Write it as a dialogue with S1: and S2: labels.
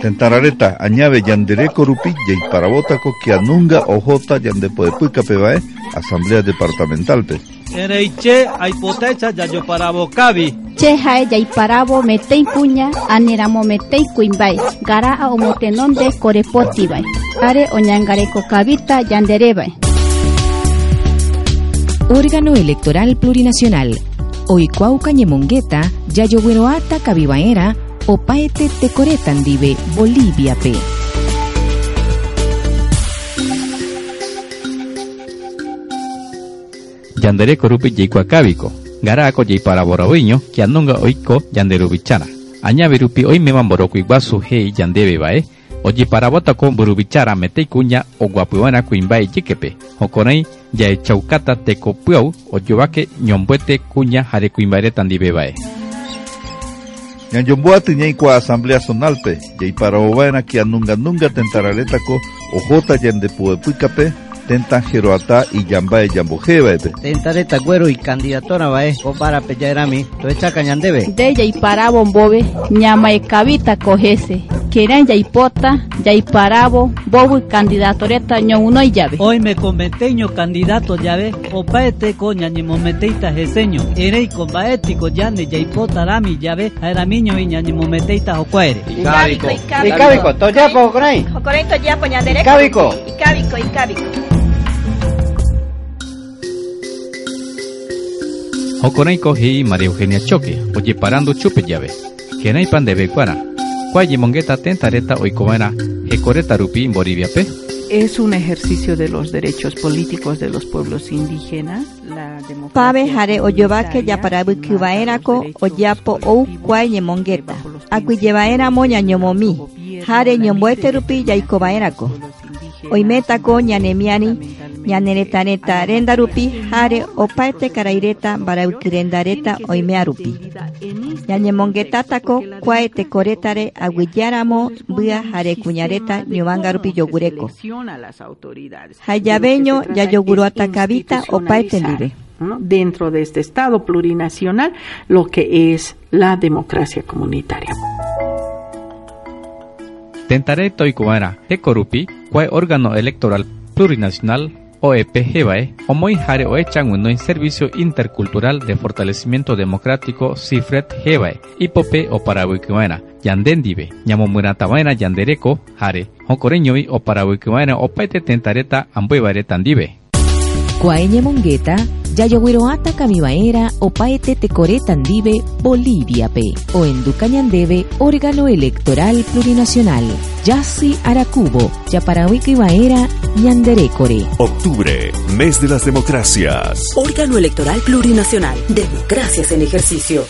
S1: Tentarareta añave yandereko rupi yeiparabotako kianunga ojota yandepoepuika pebae asamblea departamentalpe.
S2: Ereiche aipotecha yayoparabo kabi.
S3: Che jae yaiparabo metei puña aneramo metei kuimbai. Gara a omotenonde korepotibai. Are oñangareko kabita yanderebai.
S4: Órgano Electoral Plurinacional. Oicuauca Ñemongueta, Yayogueroata Cabibaera, Opaete Tecoretandive, Bolivia P.
S5: Yandere korupi jeikwakabiko, garako jeiparaboraoiño, kianonga oiko yanderubichara. Añavirupi oi meman boroko iguasu hei yandebe bae, oji parabota con burubichara metei kuña o guapuana kuimbae jikepe. Hokonei ya chaukata teko puau o yobake ñombuete kuña jare kuimbaere tandibe bae.
S1: Ñanyomboati ñaikua asamblea zonalpe, yeiparabobana kianunga nunga tentarareta ko ojota yandepuepuikape, tentan jeroata y yambae yambojebaepe.
S2: Tentareta güero y candidatora bae. O para peyaerami. Toecha cañandebe.
S3: De yaiparabo mbobe ñama e kabita kojese. Quieren yaipota, yaiparabo, bobo y candidatoreta ñouno y llave.
S2: Hoy me conventeño candidato llave. Opaete coña ni mometeita jeseño. Erei con baético yane yaipota rami llave. Aeramiño y ñani mometeita jocuaere.
S6: Icábico,
S7: Icábico, toyapo, Joconay.
S6: Joconay toyapo ñandereco.
S7: Icábico.
S6: Icábico, icábico.
S5: Hokoneiko hi María Eugenia Choque, oye parando chupe llave. Kenai pan de becuara. Cuayi mongueta tentareta oikobana, hecoreta rupi en Bolivia pe.
S8: Es un ejercicio de los derechos políticos de los pueblos indígenas.
S7: Pabe jare oyobake
S8: comunitaria,
S7: yaparabu
S8: derechos
S7: oyapo ou ñemongeta.
S8: bajo los
S7: Akuyebaeramo ñañomomi. Jare ñomboete rupi yaikobaerako. Oimetako ñanemiani ñaneretareta renda rupi jare opaete karaireta baraukirendareta oimea rupi. Ñañemongetatako kuae tekoretare aguiyáramo mbia jare kuñareta ñovanga rupi yogureko. Hayabeño yayoguruata kabita opaete ndive.
S8: ¿no? dentro de este Estado plurinacional lo que es la democracia comunitaria.
S5: Tentareta oikobana, hecorupi, cual órgano electoral plurinacional OEPGBAE, Omoi Jare Oechan en Servicio Intercultural de Fortalecimiento Democrático CIFRET GBAE, Ipope o Parabuicuana, Yandendive, Ñamomuratabaena Yandereco, Jare, Hocoreñovi o Parabuicuana Opaite Tentareta Ambuebaretandive.
S4: Cuaeñe Mongueta, Yayogueroata Camibaera, Opaete Tecoretandive, Bolivia P. O en Ducañandebe, Órgano Electoral Plurinacional. Yasi Aracubo, Yaparahuiquibaera, Ñanderécore.
S9: Octubre, mes de las democracias.
S10: Órgano Electoral Plurinacional. Democracias en ejercicio.